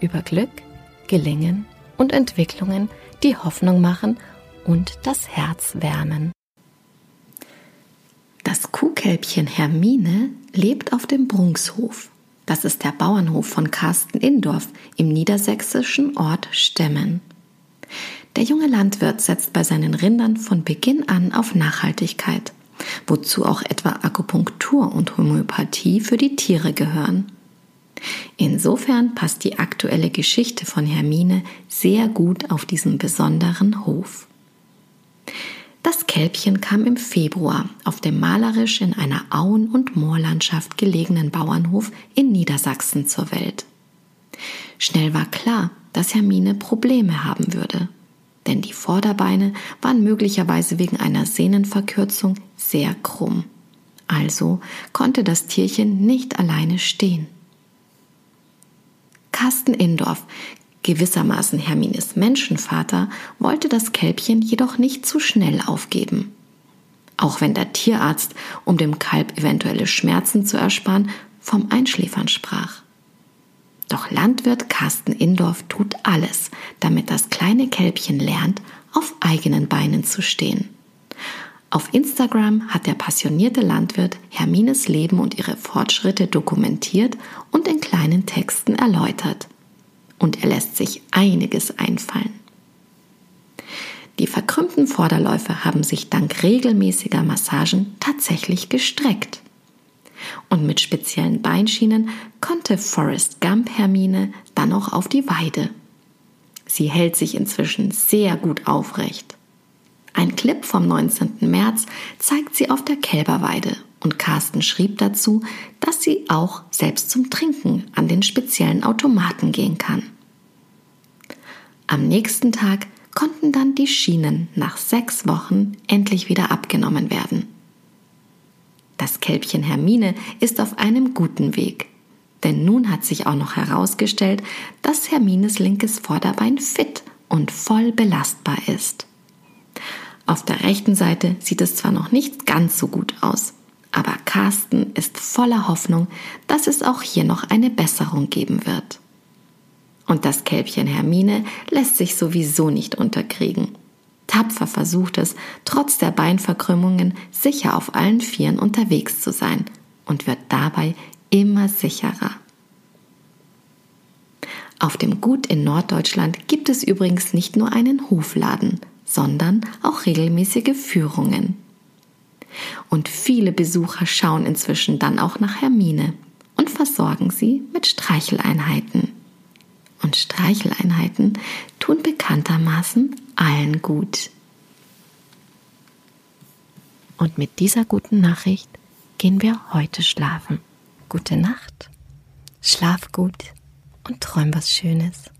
über Glück, Gelingen und Entwicklungen, die Hoffnung machen und das Herz wärmen. Das Kuhkälbchen Hermine lebt auf dem Brunkshof. Das ist der Bauernhof von Carsten Indorf im niedersächsischen Ort Stemmen. Der junge Landwirt setzt bei seinen Rindern von Beginn an auf Nachhaltigkeit, wozu auch etwa Akupunktur und Homöopathie für die Tiere gehören. Insofern passt die aktuelle Geschichte von Hermine sehr gut auf diesen besonderen Hof. Das Kälbchen kam im Februar auf dem malerisch in einer Auen- und Moorlandschaft gelegenen Bauernhof in Niedersachsen zur Welt. Schnell war klar, dass Hermine Probleme haben würde, denn die Vorderbeine waren möglicherweise wegen einer Sehnenverkürzung sehr krumm. Also konnte das Tierchen nicht alleine stehen. Carsten Indorf, gewissermaßen Hermines Menschenvater, wollte das Kälbchen jedoch nicht zu schnell aufgeben. Auch wenn der Tierarzt, um dem Kalb eventuelle Schmerzen zu ersparen, vom Einschläfern sprach. Doch Landwirt Carsten Indorf tut alles, damit das kleine Kälbchen lernt, auf eigenen Beinen zu stehen. Auf Instagram hat der passionierte Landwirt Hermines Leben und ihre Fortschritte dokumentiert und in kleinen Texten erläutert. Und er lässt sich einiges einfallen. Die verkrümmten Vorderläufe haben sich dank regelmäßiger Massagen tatsächlich gestreckt. Und mit speziellen Beinschienen konnte Forrest Gump Hermine dann auch auf die Weide. Sie hält sich inzwischen sehr gut aufrecht. Ein Clip vom 19. März zeigt sie auf der Kälberweide und Carsten schrieb dazu, dass sie auch selbst zum Trinken an den speziellen Automaten gehen kann. Am nächsten Tag konnten dann die Schienen nach sechs Wochen endlich wieder abgenommen werden. Das Kälbchen Hermine ist auf einem guten Weg, denn nun hat sich auch noch herausgestellt, dass Hermines linkes Vorderbein fit und voll belastbar ist. Auf der rechten Seite sieht es zwar noch nicht ganz so gut aus, aber Carsten ist voller Hoffnung, dass es auch hier noch eine Besserung geben wird. Und das Kälbchen Hermine lässt sich sowieso nicht unterkriegen. Tapfer versucht es, trotz der Beinverkrümmungen sicher auf allen Vieren unterwegs zu sein und wird dabei immer sicherer. Auf dem Gut in Norddeutschland gibt es übrigens nicht nur einen Hofladen, sondern auch regelmäßige Führungen. Und viele Besucher schauen inzwischen dann auch nach Hermine und versorgen sie mit Streicheleinheiten. Und Streicheleinheiten tun bekanntermaßen allen gut. Und mit dieser guten Nachricht gehen wir heute schlafen. Gute Nacht, schlaf gut und träum was Schönes.